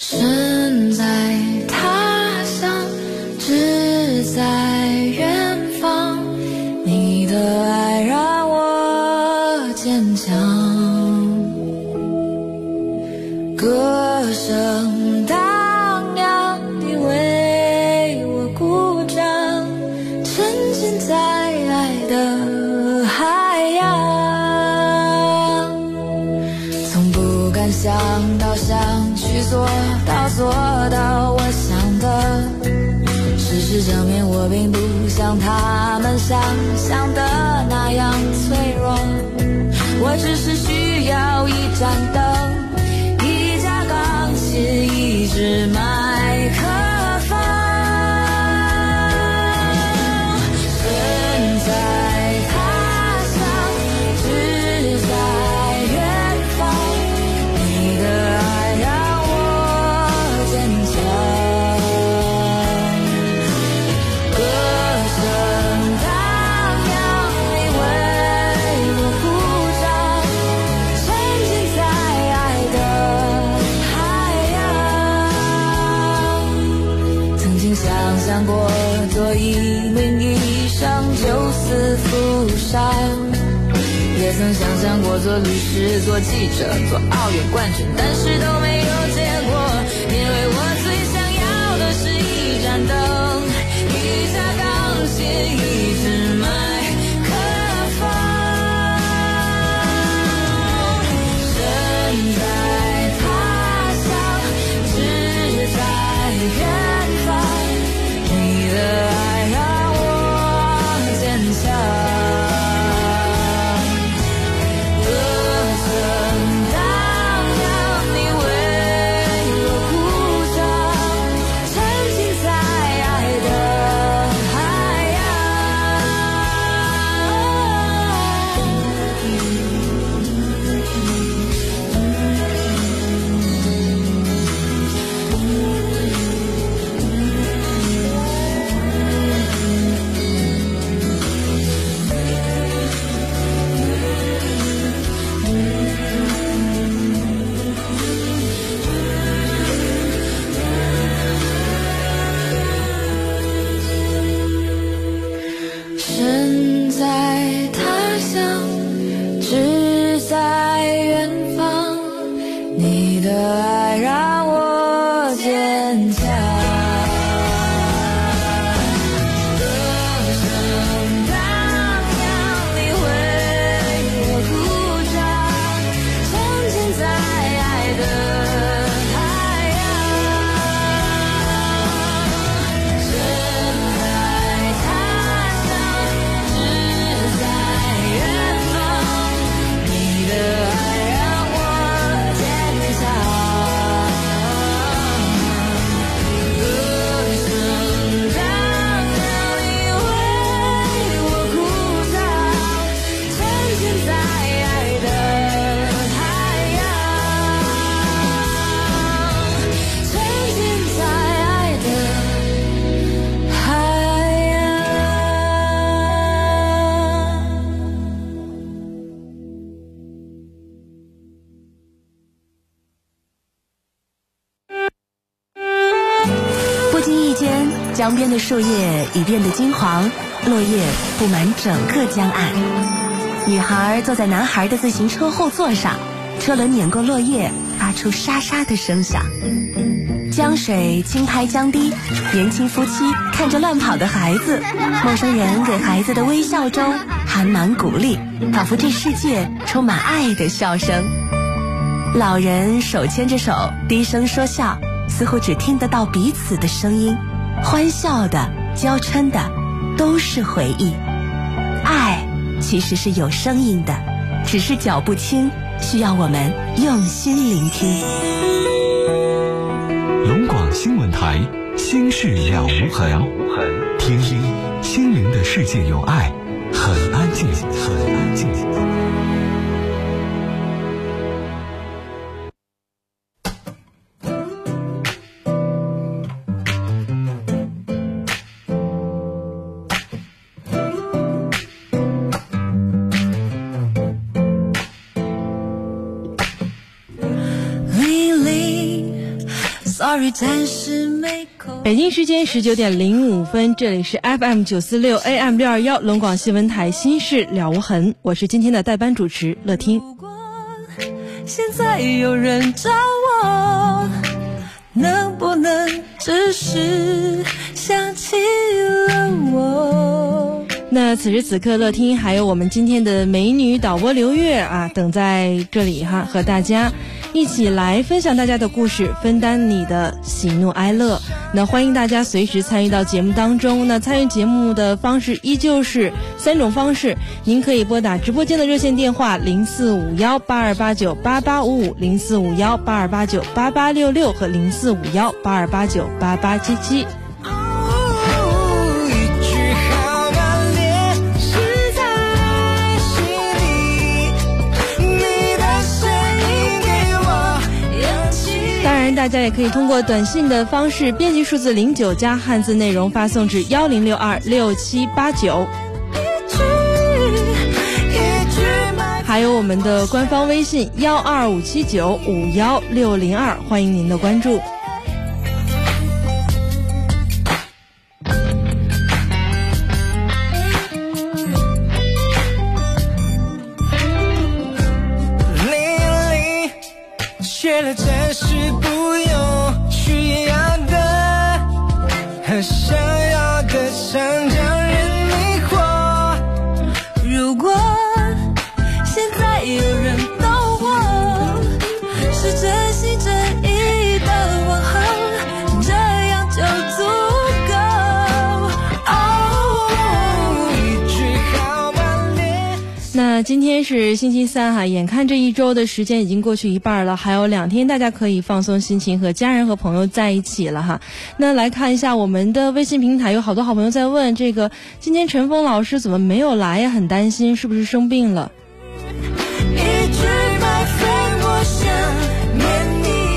身在。曾想象过做律师、做记者、做奥运冠军，但是都没江边的树叶已变得金黄，落叶布满整个江岸。女孩坐在男孩的自行车后座上，车轮碾过落叶，发出沙沙的声响。江水轻拍江堤，年轻夫妻看着乱跑的孩子，陌生人给孩子的微笑中含满鼓励，仿佛这世界充满爱的笑声。老人手牵着手，低声说笑，似乎只听得到彼此的声音，欢笑的、娇嗔的，都是回忆。爱其实是有声音的，只是脚步轻，需要我们用心聆听。龙广新闻台，心事了无痕，听听心灵的世界有爱，很安静，很 Sorry，暂时没空。北京时间十九点零五分，这里是 FM 九四六 AM 六二幺龙广新闻台《心事了无痕》，我是今天的代班主持乐听。现在有人找我，能不能只是想起了我？那此时此刻，乐听还有我们今天的美女导播刘月啊，等在这里哈，和大家一起来分享大家的故事，分担你的喜怒哀乐。那欢迎大家随时参与到节目当中。那参与节目的方式依旧是三种方式，您可以拨打直播间的热线电话零四五幺八二八九八八五五、零四五幺八二八九八八六六和零四五幺八二八九八八七七。大家也可以通过短信的方式编辑数字零九加汉字内容发送至幺零六二六七八九，还有我们的官方微信幺二五七九五幺六零二，欢迎您的关注。今天是星期三哈，眼看这一周的时间已经过去一半了，还有两天大家可以放松心情，和家人和朋友在一起了哈。那来看一下我们的微信平台，有好多好朋友在问这个，今天陈峰老师怎么没有来呀？很担心是不是生病了？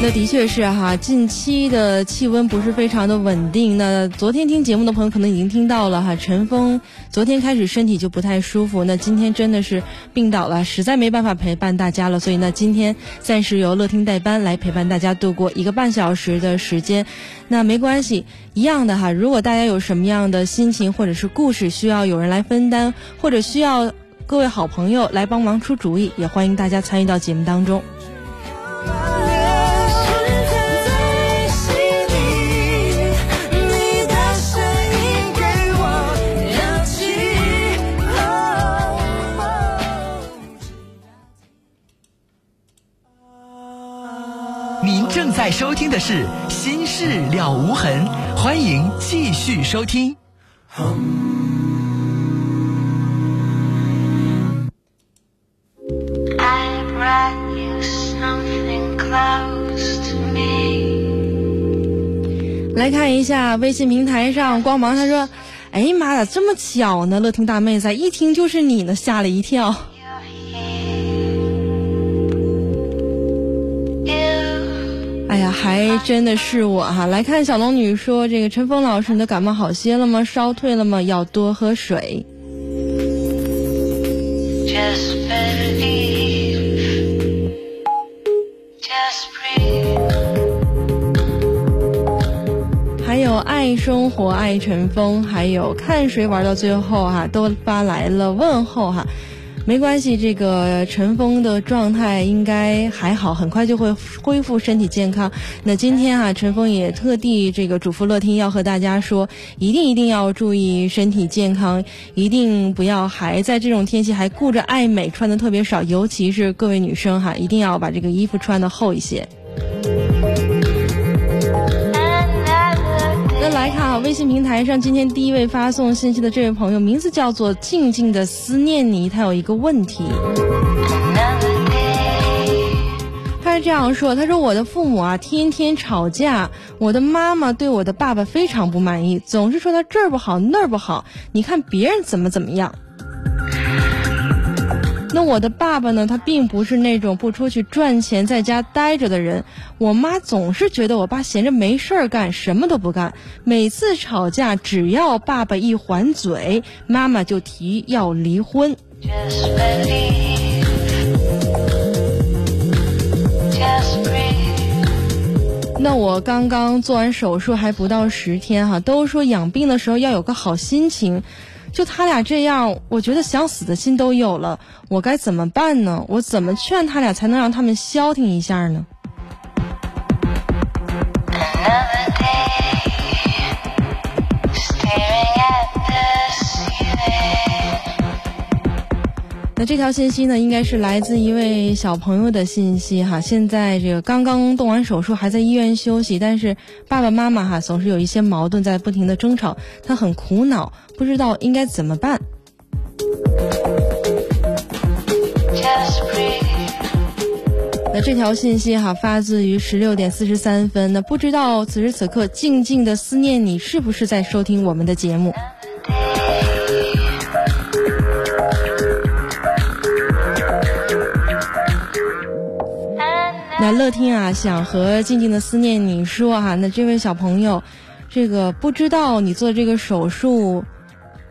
那的确是哈，近期的气温不是非常的稳定。那昨天听节目的朋友可能已经听到了哈，陈峰昨天开始身体就不太舒服，那今天真的是病倒了，实在没办法陪伴大家了。所以呢，今天暂时由乐听代班来陪伴大家度过一个半小时的时间。那没关系，一样的哈。如果大家有什么样的心情或者是故事需要有人来分担，或者需要各位好朋友来帮忙出主意，也欢迎大家参与到节目当中。在收听的是《心事了无痕》，欢迎继续收听。来看一下微信平台上，光芒他说：“哎呀妈呀，这么巧呢！乐听大妹子一听就是你呢，吓了一跳。”哎呀，还真的是我哈！来看小龙女说：“这个陈峰老师，你的感冒好些了吗？烧退了吗？要多喝水。”还有爱生活爱陈峰，还有看谁玩到最后哈，都发来了问候哈。没关系，这个陈峰的状态应该还好，很快就会恢复身体健康。那今天啊，陈峰也特地这个嘱咐乐听要和大家说，一定一定要注意身体健康，一定不要还在这种天气还顾着爱美，穿的特别少，尤其是各位女生哈，一定要把这个衣服穿的厚一些。微信平台上今天第一位发送信息的这位朋友，名字叫做静静的思念你，他有一个问题，他是这样说：他说我的父母啊天天吵架，我的妈妈对我的爸爸非常不满意，总是说他这儿不好那儿不好，你看别人怎么怎么样。那我的爸爸呢？他并不是那种不出去赚钱在家待着的人。我妈总是觉得我爸闲着没事儿干，什么都不干。每次吵架，只要爸爸一还嘴，妈妈就提要离婚。那我刚刚做完手术还不到十天哈，都说养病的时候要有个好心情，就他俩这样，我觉得想死的心都有了，我该怎么办呢？我怎么劝他俩才能让他们消停一下呢？那这条信息呢，应该是来自一位小朋友的信息哈。现在这个刚刚动完手术，还在医院休息，但是爸爸妈妈哈总是有一些矛盾，在不停的争吵，他很苦恼，不知道应该怎么办。那这条信息哈发自于十六点四十三分，那不知道此时此刻静静的思念你是不是在收听我们的节目？那乐听啊，想和静静的思念你说哈，那这位小朋友，这个不知道你做这个手术，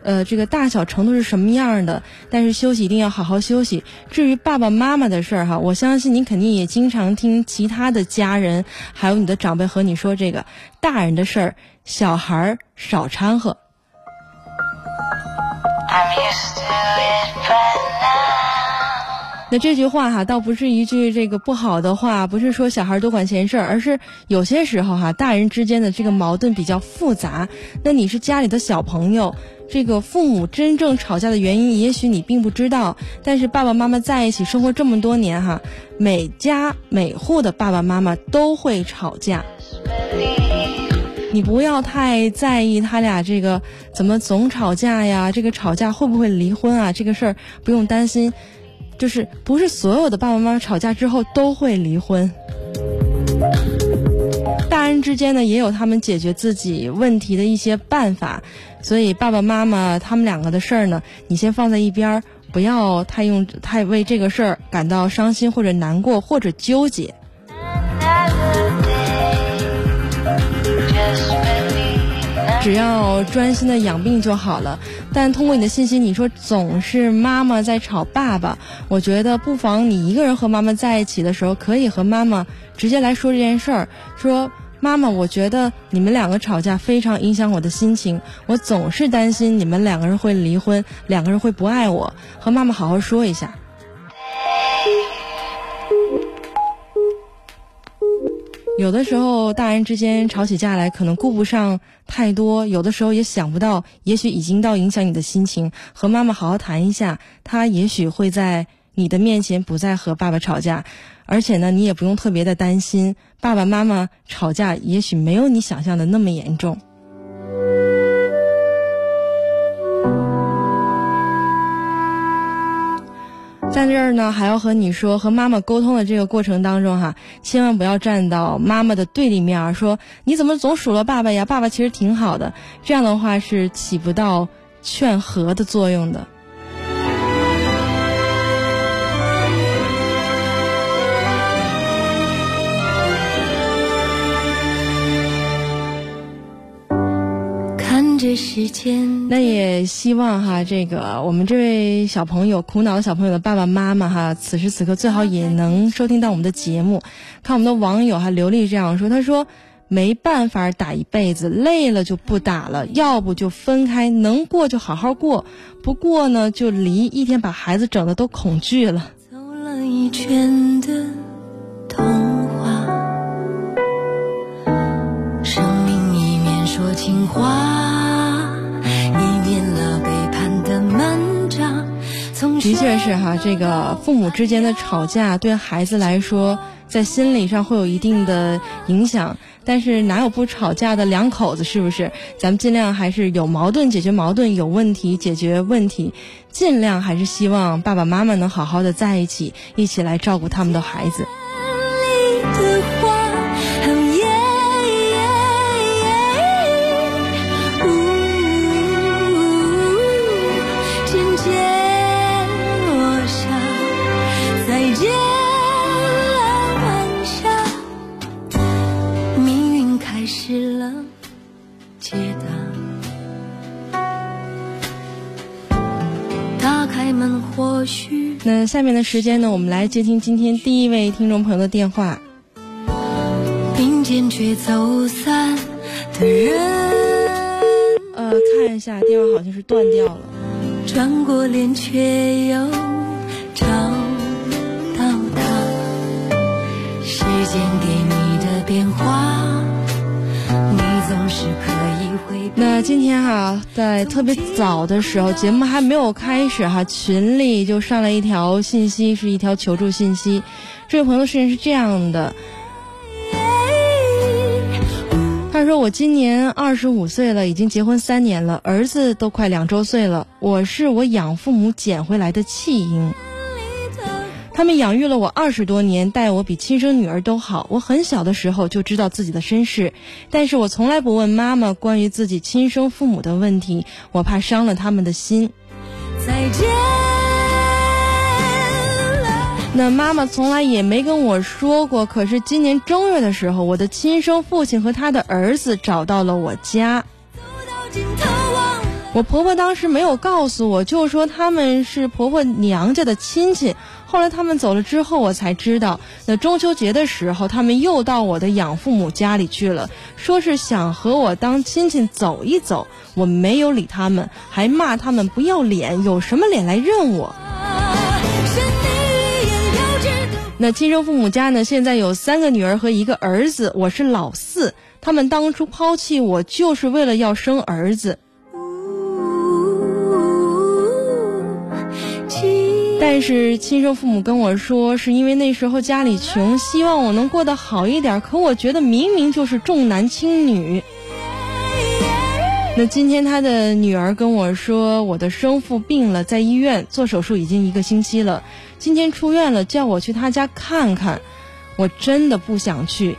呃，这个大小程度是什么样的，但是休息一定要好好休息。至于爸爸妈妈的事儿哈，我相信你肯定也经常听其他的家人，还有你的长辈和你说这个大人的事儿，小孩儿少掺和。那这句话哈，倒不是一句这个不好的话，不是说小孩多管闲事儿，而是有些时候哈，大人之间的这个矛盾比较复杂。那你是家里的小朋友，这个父母真正吵架的原因，也许你并不知道。但是爸爸妈妈在一起生活这么多年哈，每家每户的爸爸妈妈都会吵架。你不要太在意他俩这个怎么总吵架呀，这个吵架会不会离婚啊？这个事儿不用担心。就是不是所有的爸爸妈妈吵架之后都会离婚，大人之间呢也有他们解决自己问题的一些办法，所以爸爸妈妈他们两个的事儿呢，你先放在一边儿，不要太用太为这个事儿感到伤心或者难过或者纠结。只要专心的养病就好了。但通过你的信息，你说总是妈妈在吵爸爸，我觉得不妨你一个人和妈妈在一起的时候，可以和妈妈直接来说这件事儿。说妈妈，我觉得你们两个吵架非常影响我的心情，我总是担心你们两个人会离婚，两个人会不爱我。和妈妈好好说一下。有的时候，大人之间吵起架来，可能顾不上太多；有的时候也想不到，也许已经到影响你的心情。和妈妈好好谈一下，他也许会在你的面前不再和爸爸吵架，而且呢，你也不用特别的担心，爸爸妈妈吵架也许没有你想象的那么严重。在这儿呢，还要和你说，和妈妈沟通的这个过程当中哈，千万不要站到妈妈的对立面儿，说你怎么总数落爸爸呀？爸爸其实挺好的，这样的话是起不到劝和的作用的。时间，那也希望哈，这个我们这位小朋友苦恼的小朋友的爸爸妈妈哈，此时此刻最好也能收听到我们的节目。看我们的网友哈，刘丽这样说，他说没办法打一辈子，累了就不打了，要不就分开，能过就好好过，不过呢就离，一天把孩子整的都恐惧了。走了一圈的童话，生命一面说情话。的确是哈，这个父母之间的吵架对孩子来说，在心理上会有一定的影响。但是哪有不吵架的两口子，是不是？咱们尽量还是有矛盾解决矛盾，有问题解决问题，尽量还是希望爸爸妈妈能好好的在一起，一起来照顾他们的孩子。那下面的时间呢，我们来接听今天第一位听众朋友的电话。见却走散的人。呃，看一下电话好像是断掉了。转过脸却又那今天哈、在特别早的时候，节目还没有开始哈、群里就上来一条信息，是一条求助信息。这位朋友的事情是这样的，他说：“我今年二十五岁了，已经结婚三年了，儿子都快两周岁了。我是我养父母捡回来的弃婴，他们养育了我二十多年，待我比亲生女儿都好。我很小的时候就知道自己的身世，但是我从来不问妈妈关于自己亲生父母的问题，我怕伤了他们的心。再见了，那妈妈从来也没跟我说过。可是今年正月的时候，我的亲生父亲和他的儿子找到了我家。”我婆婆当时没有告诉我，就说他们是婆婆娘家的亲戚。后来他们走了之后，我才知道，那中秋节的时候，他们又到我的养父母家里去了，说是想和我当亲戚走一走。我没有理他们，还骂他们不要脸，有什么脸来认我？那亲生父母家呢，现在有三个女儿和一个儿子，我是老四。他们当初抛弃我，就是为了要生儿子。但是亲生父母跟我说，是因为那时候家里穷，希望我能过得好一点。可我觉得明明就是重男轻女。那今天他的女儿跟我说，我的生父病了，在医院做手术已经一个星期了，今天出院了，叫我去他家看看。我真的不想去，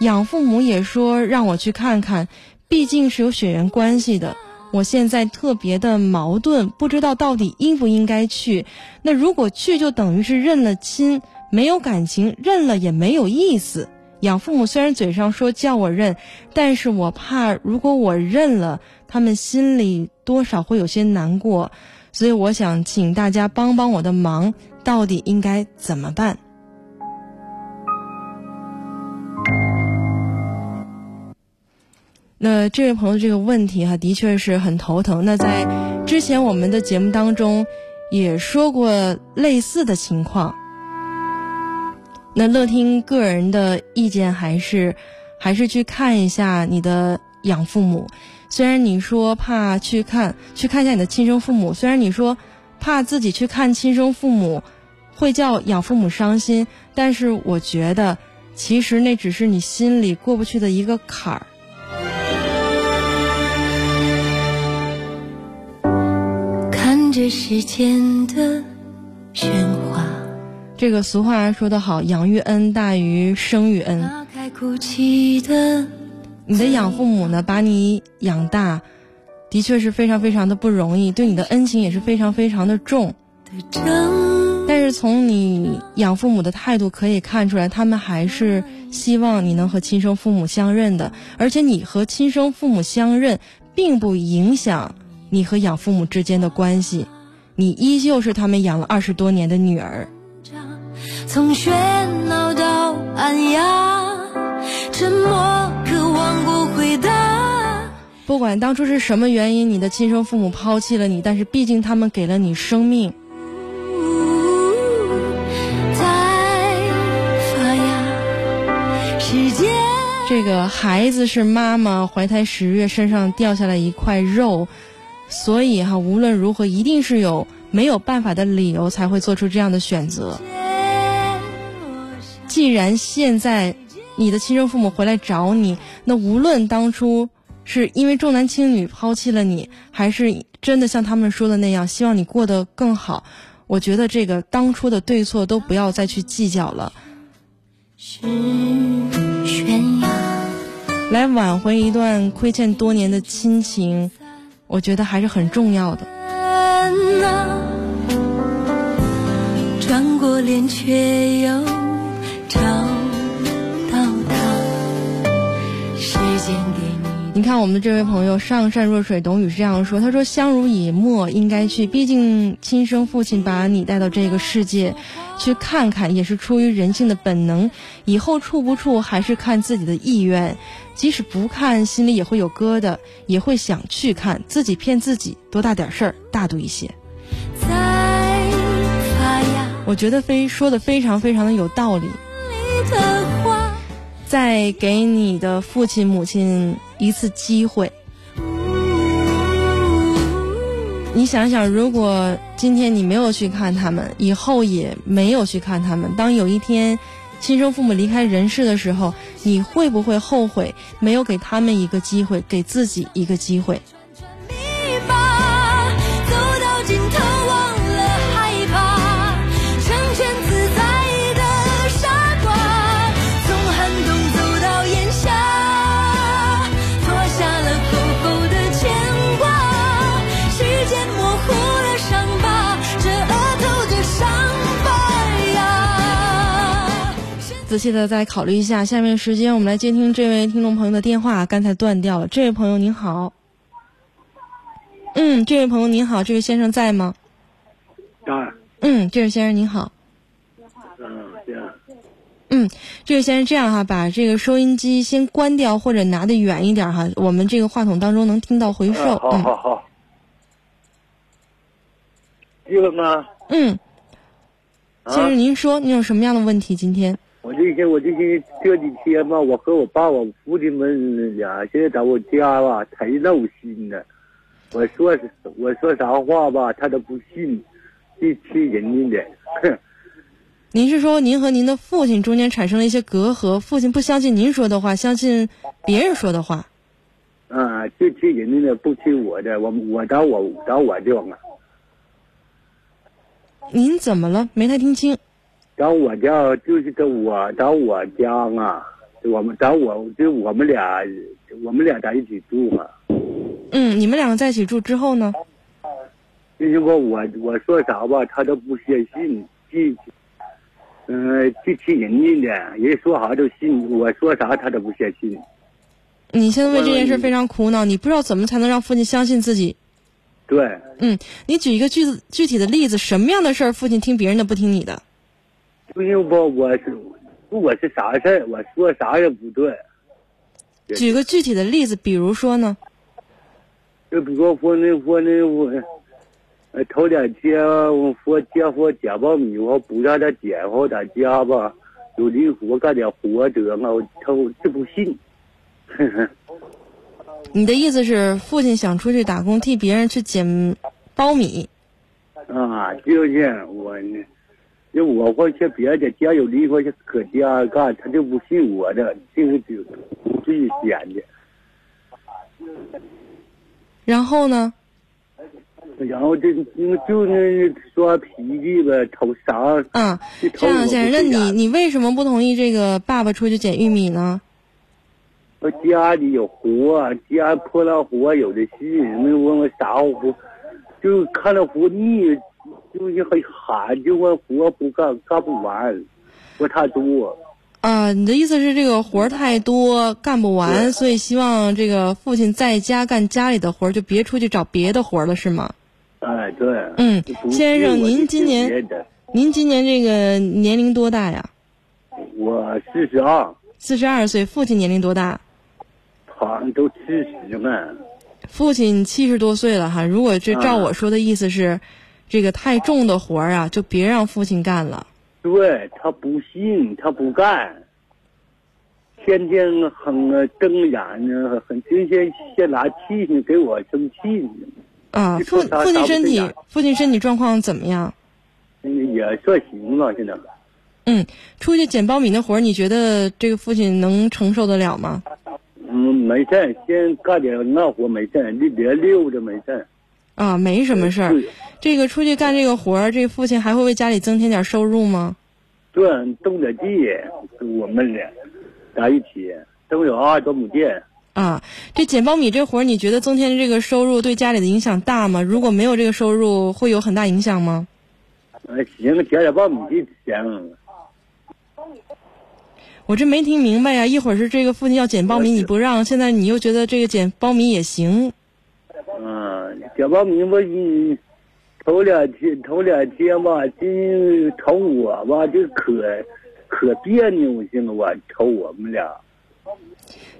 养父母也说让我去看看，毕竟是有血缘关系的。我现在特别的矛盾，不知道到底应不应该去。那如果去，就等于是认了亲，没有感情，认了也没有意思。养父母虽然嘴上说叫我认，但是我怕如果我认了，他们心里多少会有些难过，所以我想请大家帮帮我的忙，到底应该怎么办？那这位朋友这个问题哈，的确是很头疼。那在之前我们的节目当中也说过类似的情况。那乐听个人的意见还是还是去看一下你的养父母。虽然你说怕去看去看一下你的亲生父母，虽然你说怕自己去看亲生父母会叫养父母伤心，但是我觉得其实那只是你心里过不去的一个坎儿。看着时间的喧哗，这个俗话说得好，养育恩大于生育恩。你的养父母呢，把你养大，的确是非常非常的不容易，对你的恩情也是非常非常的重。但是从你养父母的态度可以看出来，他们还是希望你能和亲生父母相认的，而且你和亲生父母相认，并不影响你和养父母之间的关系，你依旧是他们养了二十多年的女儿。从喧闹到安雅，沉默渴望过回答。不管当初是什么原因，你的亲生父母抛弃了你，但是毕竟他们给了你生命。在发芽，时间这个孩子是妈妈怀胎十月身上掉下来一块肉，所以哈，无论如何，一定是有没有办法的理由才会做出这样的选择。既然现在你的亲生父母回来找你，那无论当初是因为重男轻女抛弃了你，还是真的像他们说的那样，希望你过得更好，我觉得这个当初的对错都不要再去计较了。来挽回一段亏欠多年的亲情，我觉得还是很重要的。啊，转过脸却又看，我们这位朋友上善若水，董宇是这样说：“他说，相濡以沫应该去，毕竟亲生父亲把你带到这个世界，去看看也是出于人性的本能。以后处不处还是看自己的意愿，即使不看，心里也会有疙瘩，也会想去看。自己骗自己，多大点事儿，大度一些。”我觉得非说的非常非常的有道理。在给你的父亲母亲一次机会。你想想，如果今天你没有去看他们，以后也没有去看他们，当有一天亲生父母离开人世的时候，你会不会后悔没有给他们一个机会，给自己一个机会？仔细的再考虑一下，下面时间我们来接听这位听众朋友的电话，刚才断掉了。这位朋友您好，嗯，这位朋友您好，这位先生在吗？在。嗯，这位先生您好。嗯，这位先生这样哈，把这个收音机先关掉或者拿得远一点哈，我们这个话筒当中能听到回声。好好好。这个吗？嗯。先生，您说您有什么样的问题？今天？我这些，我这些这几天吧，我和我爸、我父亲们俩现在在我家吧，太闹心了。我说我说啥话吧，他都不信，就气人家的。哼。您是说您和您的父亲中间产生了一些隔阂？父亲不相信您说的话，相信别人说的话？啊，就气人家的，不气我的。我我找我找我就啊。您怎么了？没太听清。找我家就是跟我找我家啊，我们找我就我们俩，我们俩在一起住嘛。嗯，你们两个在一起住之后呢？就是说我我说啥吧，他都不相信，就，嗯，就听人家的，人说啥都信，我说啥他都不相信。你现在为这件事非常苦恼，你不知道怎么才能让父亲相信自己。对。嗯，你举一个具具体的例子，什么样的事儿父亲听别人的不听你的？不行不，我是不管是啥事儿，我说啥也不对。举个具体的例子，比如说呢？就比如说那说那我，呃，头两天我说接活捡苞米，我不让他捡，我在家吧，有力活干点活得了，他就不信。你的意思是，父亲想出去打工，替别人去捡苞米？啊，就是我呢。就我或去别的家有离婚去搁家干，他就不信我的，就是就自己捡的。然后呢？然后就就那耍脾气呗，偷啥？啊，这样先生，那你你为什么不同意这个爸爸出去捡玉米呢？我家里有活，家破烂活有的是，那问我啥活，就看了活腻。就是很喊，就我活不干，干不完，活太多。啊，你的意思是这个活太多，干不完，所以希望这个父亲在家干家里的活，就别出去找别的活了，是吗？哎，对。嗯，先生，您今年您今年这个年龄多大呀？我四十二。四十二岁，父亲年龄多大？好像都七十了。父亲七十多岁了哈，如果这照我说的意思是。这个太重的活儿啊，就别让父亲干了。对他不信，他不干，天天哼啊睁眼呢，很今天先拿气性给我生气呢。啊，父父亲身体，父亲身体状况怎么样？也算行吧，现在。嗯，出去捡苞米那活儿，你觉得这个父亲能承受得了吗？嗯，没事先干点那活没事你别溜着没事啊，没什么事儿。这个出去干这个活儿，这个父亲还会为家里增添点收入吗？对，种点地，我们俩在一起都有二十多亩地。啊，这捡苞米这活儿，你觉得增添这个收入对家里的影响大吗？如果没有这个收入，会有很大影响吗？呃，行，捡点苞米就行。我这没听明白呀，一会儿是这个父亲要捡苞米你不让，现在你又觉得这个捡苞米也行。嗯，捡苞米我一头两天头两天吧，今瞅我吧，就可可别扭性了，我瞅我们俩。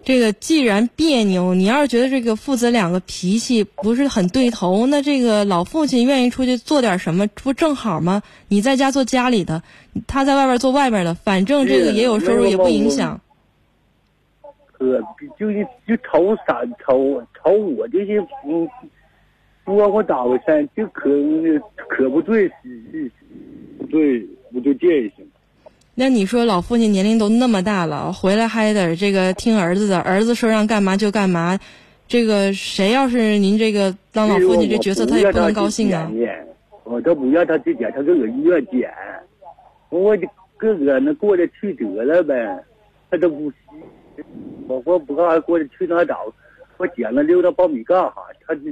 这个既然别扭，你要是觉得这个父子两个脾气不是很对头，那这个老父亲愿意出去做点什么，不正好吗？你在家做家里的，他在外边做外边的，反正这个也有收入，也不影响。可就就瞅啥瞅瞅我这些嗯，说话打不善，就可可不对，不对不对劲行。那你说老父亲年龄都那么大了，回来还得这个听儿子的，儿子说让干嘛就干嘛，这个谁要是您这个当老父亲这角色，他也不能高兴啊。我都不让他去捡，他搁个医院捡，我就搁搁那过得去得了呗，他都不，我我不干过去去那找，我捡了溜达苞米干哈，他就。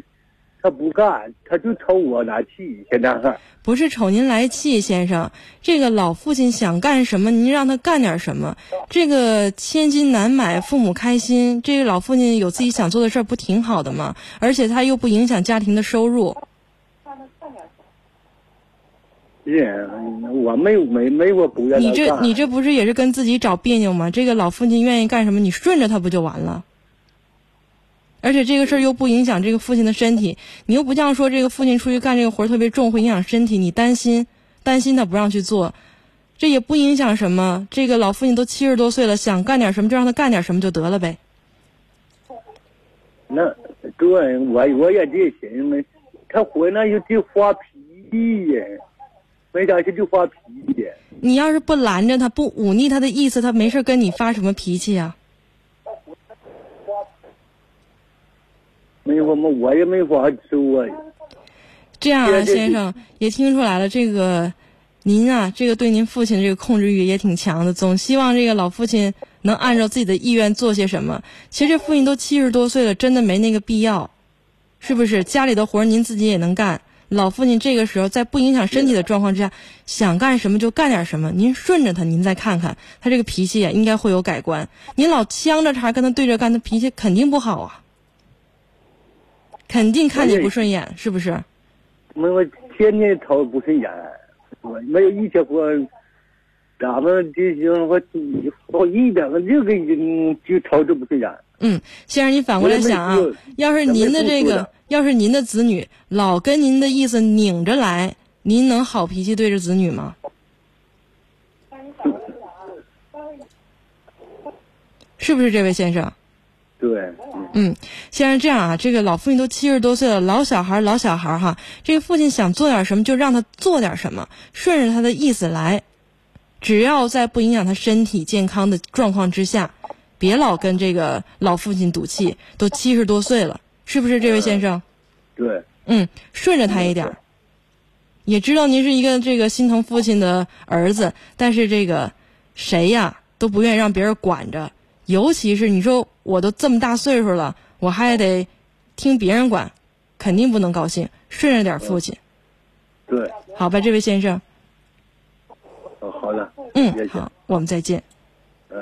他不干，他就瞅我来气。现在不是瞅您来气，先生。这个老父亲想干什么，您让他干点什么。这个千金难买父母开心，这个老父亲有自己想做的事儿，不挺好的吗？而且他又不影响家庭的收入。是，我没有没没我不愿意你这你这不是也是跟自己找别扭吗？这个老父亲愿意干什么，你顺着他不就完了？而且这个事儿又不影响这个父亲的身体，你又不像说这个父亲出去干这个活儿特别重，会影响身体，你担心，担心他不让去做，这也不影响什么。这个老父亲都七十多岁了，想干点什么就让他干点什么就得了呗。那对，我我也这寻思，他回来又得发脾气呀，没啥事就发脾气。你要是不拦着他，不忤逆他的意思，他没事跟你发什么脾气呀？没有么，我也没法说。这样啊，先生也听出来了，这个您啊，这个对您父亲这个控制欲也挺强的，总希望这个老父亲能按照自己的意愿做些什么。其实父亲都七十多岁了，真的没那个必要，是不是？家里的活您自己也能干。老父亲这个时候在不影响身体的状况之下，想干什么就干点什么。您顺着他，您再看看他这个脾气啊，应该会有改观。您老呛着茬跟他对着干，他脾气肯定不好啊。肯定看你不顺眼，是不是？没我天天瞅不顺眼，我没有一天我，咱们这行我我一点个就给就瞅着不顺眼。嗯，先生，你反过来想啊，要是您的这个，要是您的子女老跟您的意思拧着来，您能好脾气对着子女吗？是不是这位先生？对，嗯，先生这样啊，这个老父亲都七十多岁了，老小孩老小孩哈，这个父亲想做点什么就让他做点什么，顺着他的意思来，只要在不影响他身体健康的状况之下，别老跟这个老父亲赌气，都七十多岁了，是不是这位先生？对，嗯，顺着他一点儿，也知道您是一个这个心疼父亲的儿子，但是这个谁呀都不愿意让别人管着。尤其是你说我都这么大岁数了，我还得听别人管，肯定不能高兴。顺着点父亲。对。好吧，这位先生。哦，好的。嗯，好，我们再见。哎。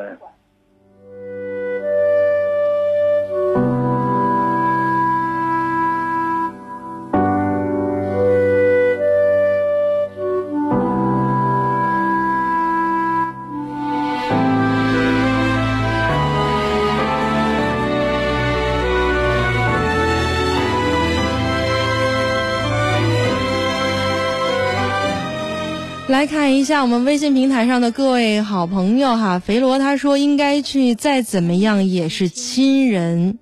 来看一下我们微信平台上的各位好朋友哈，肥罗他说应该去再怎么样也是亲人。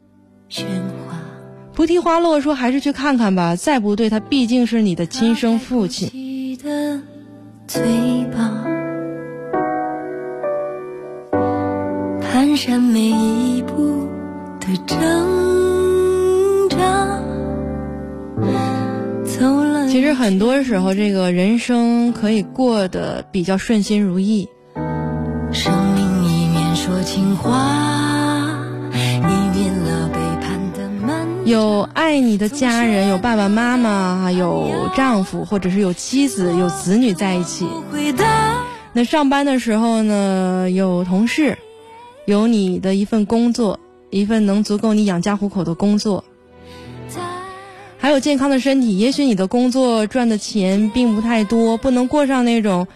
菩提花落说还是去看看吧，再不对他毕竟是你的亲生父亲。蹒跚每一步的挣其实很多时候，这个人生可以过得比较顺心如意。生命一面说情话，了背叛的满。有爱你的家人，有爸爸妈妈，有丈夫，或者是有妻子、有子女在一起。那上班的时候呢，有同事，有你的一份工作，一份能足够你养家糊口的工作，还有健康的身体。也许你的工作赚的钱并不太多，不能过上那种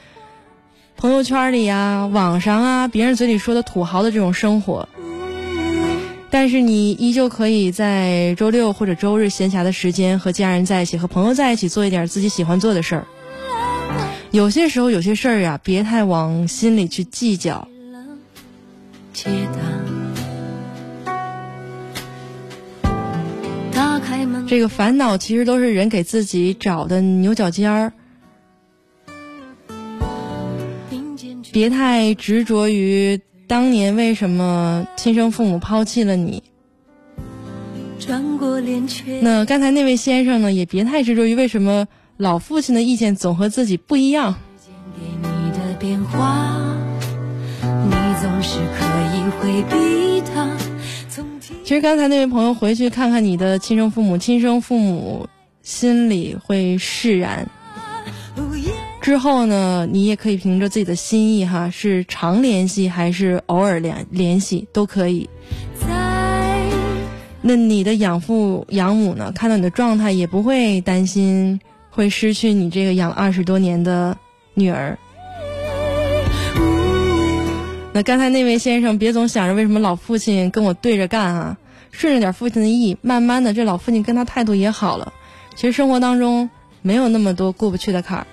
朋友圈里啊、网上啊、别人嘴里说的土豪的这种生活。但是你依旧可以在周六或者周日闲暇的时间和家人在一起，和朋友在一起做一点自己喜欢做的事儿。有些时候，有些事儿呀，别太往心里去计较。这个烦恼其实都是人给自己找的牛角尖儿。别太执着于。当年为什么亲生父母抛弃了你？那刚才那位先生呢？也别太执着于为什么老父亲的意见总和自己不一样。其实刚才那位朋友回去看看你的亲生父母，亲生父母心里会释然。之后呢，你也可以凭着自己的心意哈，是常联系还是偶尔联联系都可以。那你的养父养母呢，看到你的状态也不会担心会失去你这个养了二十多年的女儿。那刚才那位先生，别总想着为什么老父亲跟我对着干啊，顺着点父亲的意，慢慢的这老父亲跟他态度也好了。其实生活当中没有那么多过不去的坎儿。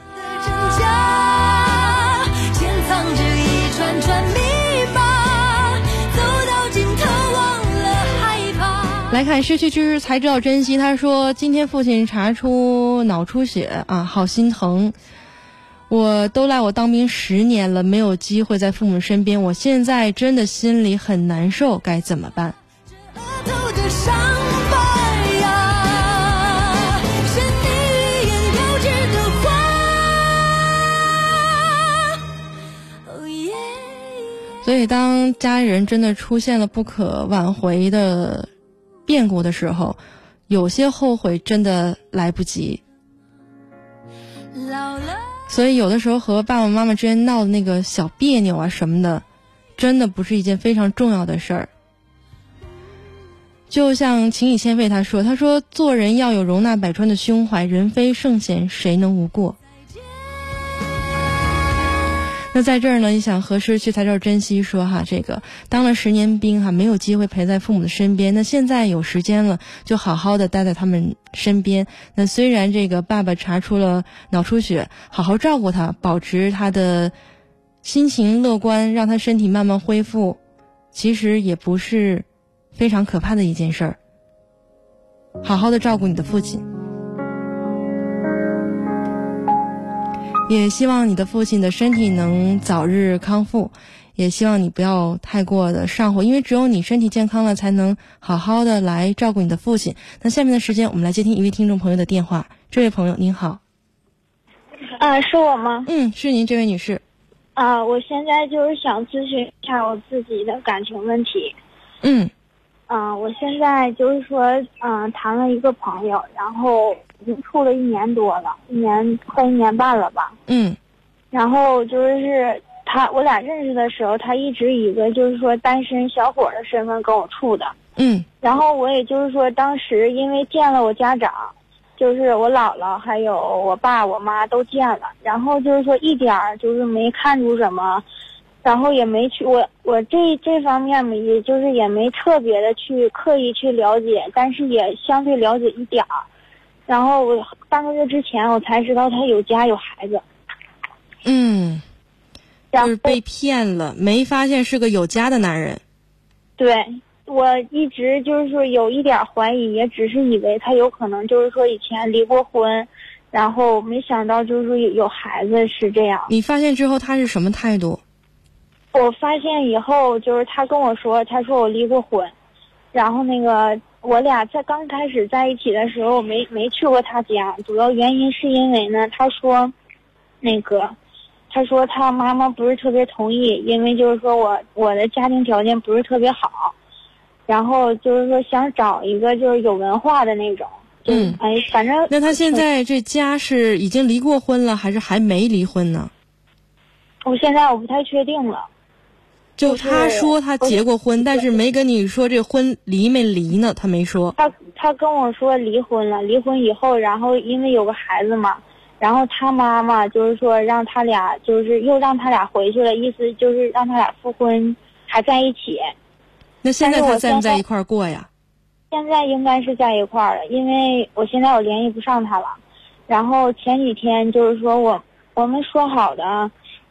来看失去之才知道珍惜。他说：“今天父亲查出脑出血啊，好心疼。我都赖我当兵十年了，没有机会在父母身边。我现在真的心里很难受，该怎么办？”所以，当家人真的出现了不可挽回的变故的时候，有些后悔真的来不及。所以，有的时候和爸爸妈妈之间闹的那个小别扭啊什么的，真的不是一件非常重要的事儿。就像秦以千费他说：“他说做人要有容纳百川的胸怀，人非圣贤，谁能无过？”那在这儿呢，你想何时去才叫珍惜。说哈，这个当了十年兵哈，没有机会陪在父母的身边。那现在有时间了，就好好的待在他们身边。那虽然这个爸爸查出了脑出血，好好照顾他，保持他的心情乐观，让他身体慢慢恢复，其实也不是非常可怕的一件事儿。好好的照顾你的父亲。也希望你的父亲的身体能早日康复，也希望你不要太过的上火，因为只有你身体健康了，才能好好的来照顾你的父亲。那下面的时间，我们来接听一位听众朋友的电话。这位朋友您好，啊，是我吗？嗯，是您，这位女士。啊，我现在就是想咨询一下我自己的感情问题。嗯。嗯，我现在就是说，嗯，谈了一个朋友，然后已经处了一年多了，一年快一年半了吧。嗯，然后就是他，我俩认识的时候，他一直以一个就是说单身小伙的身份跟我处的。嗯，然后我也就是说，当时因为见了我家长，就是我姥姥还有我爸我妈都见了，然后就是说一点儿就是没看出什么。然后也没去，我我这这方面嘛，也就是也没特别的去刻意去了解，但是也相对了解一点儿。然后我半个月之前，我才知道他有家有孩子。嗯，就是被骗了，没发现是个有家的男人。对，我一直就是说有一点怀疑，也只是以为他有可能就是说以前离过婚，然后没想到就是说有孩子是这样。你发现之后他是什么态度？我发现以后，就是他跟我说，他说我离过婚，然后那个我俩在刚开始在一起的时候，没没去过他家，主要原因是因为呢，他说，那个，他说他妈妈不是特别同意，因为就是说我我的家庭条件不是特别好，然后就是说想找一个就是有文化的那种，嗯，哎，反正那他现在这家是已经离过婚了，还是还没离婚呢？我现在我不太确定了。就他说他结过婚，但是没跟你说这婚离没离呢，他没说。他他跟我说离婚了，离婚以后，然后因为有个孩子嘛，然后他妈妈就是说让他俩就是又让他俩回去了，意思就是让他俩复婚还在一起。那现在他在不在一块儿过呀？现在应该是在一块儿了，因为我现在我联系不上他了。然后前几天就是说我我们说好的，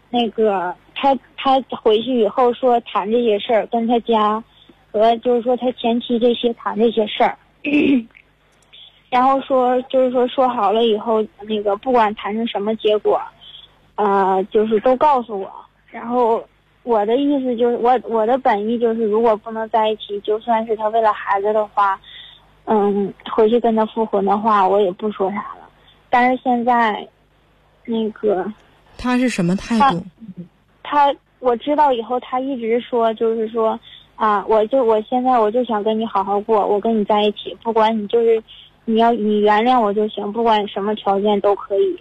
那个。他他回去以后说谈这些事儿，跟他家和就是说他前妻这些谈这些事儿，然后说就是说说好了以后，那个不管谈成什么结果，呃，就是都告诉我。然后我的意思就是我我的本意就是，如果不能在一起，就算是他为了孩子的话，嗯，回去跟他复婚的话，我也不说啥了。但是现在，那个他是什么态度？他我知道以后，他一直说就是说，啊，我就我现在我就想跟你好好过，我跟你在一起，不管你就是你要你原谅我就行，不管什么条件都可以。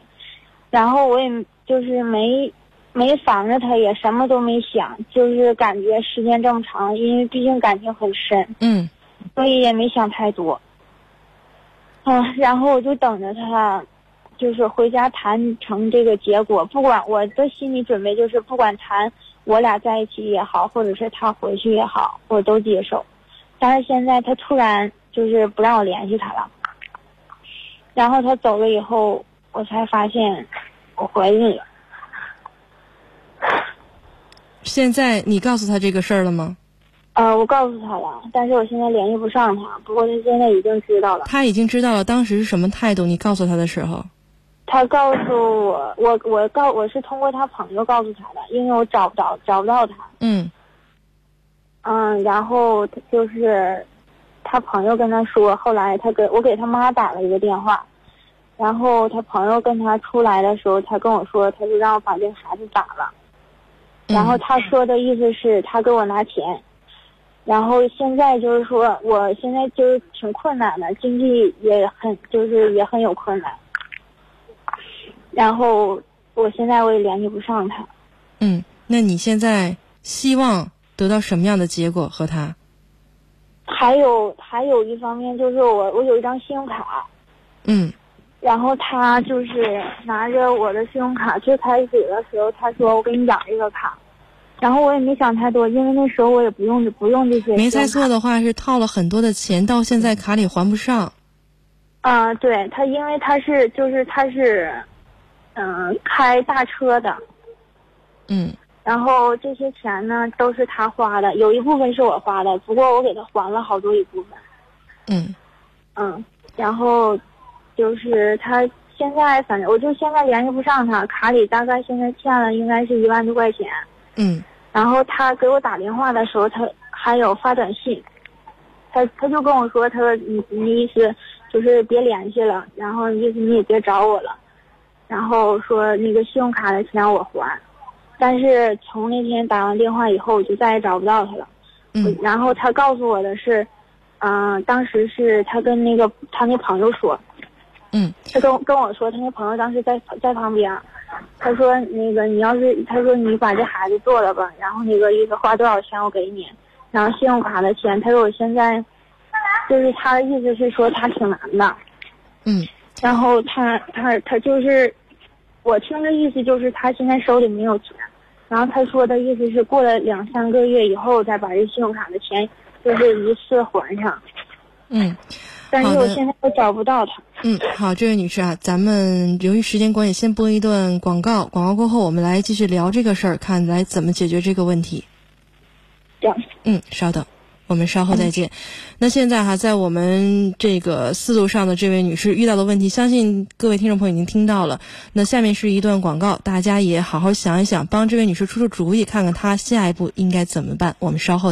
然后我也就是没没防着他，也什么都没想，就是感觉时间这么长，因为毕竟感情很深，嗯，所以也没想太多。嗯，然后我就等着他。就是回家谈成这个结果，不管我的心理准备就是，不管谈我俩在一起也好，或者是他回去也好，我都接受。但是现在他突然就是不让我联系他了，然后他走了以后，我才发现我怀孕了。现在你告诉他这个事儿了吗？呃，我告诉他了，但是我现在联系不上他。不过他现在已经知道了。他已经知道了，当时是什么态度？你告诉他的时候。他告诉我，我我告我是通过他朋友告诉他的，因为我找不着找不到他。嗯。嗯，然后就是他朋友跟他说，后来他给我给他妈打了一个电话，然后他朋友跟他出来的时候，他跟我说，他就让我把这孩子打了。然后他说的意思是他给我拿钱，然后现在就是说我现在就是挺困难的，经济也很就是也很有困难。然后我现在我也联系不上他。嗯，那你现在希望得到什么样的结果和他？还有还有一方面就是我我有一张信用卡。嗯。然后他就是拿着我的信用卡，最开始的时候他说我给你养这个卡，然后我也没想太多，因为那时候我也不用不用这些。没猜错的话是套了很多的钱，到现在卡里还不上。啊，对他，因为他是就是他是。嗯，开大车的，嗯，然后这些钱呢都是他花的，有一部分是我花的，不过我给他还了好多一部分。嗯，嗯，然后就是他现在反正我就现在联系不上他，卡里大概现在欠了应该是一万多块钱。嗯，然后他给我打电话的时候，他还有发短信，他他就跟我说，他说你你意思就是别联系了，然后意思你也别找我了。然后说那个信用卡的钱我还，但是从那天打完电话以后，我就再也找不到他了。嗯。然后他告诉我的是，嗯，当时是他跟那个他那朋友说，嗯，他跟跟我说，他那朋友当时在在旁边，他说那个你要是他说你把这孩子做了吧，然后那个意思花多少钱我给你，然后信用卡的钱，他说我现在，就是他的意思是说他挺难的，嗯。然后他他他就是。我听的意思就是他现在手里没有钱，然后他说的意思是过了两三个月以后再把这信用卡的钱就是一次还上。嗯，但是我现在都找不到他。嗯，好，这位女士啊，咱们由于时间关系，先播一段广告，广告过后我们来继续聊这个事儿，看来怎么解决这个问题。行。嗯，稍等。我们稍后再见。那现在哈，在我们这个四路上的这位女士遇到的问题，相信各位听众朋友已经听到了。那下面是一段广告，大家也好好想一想，帮这位女士出出主意，看看她下一步应该怎么办。我们稍后。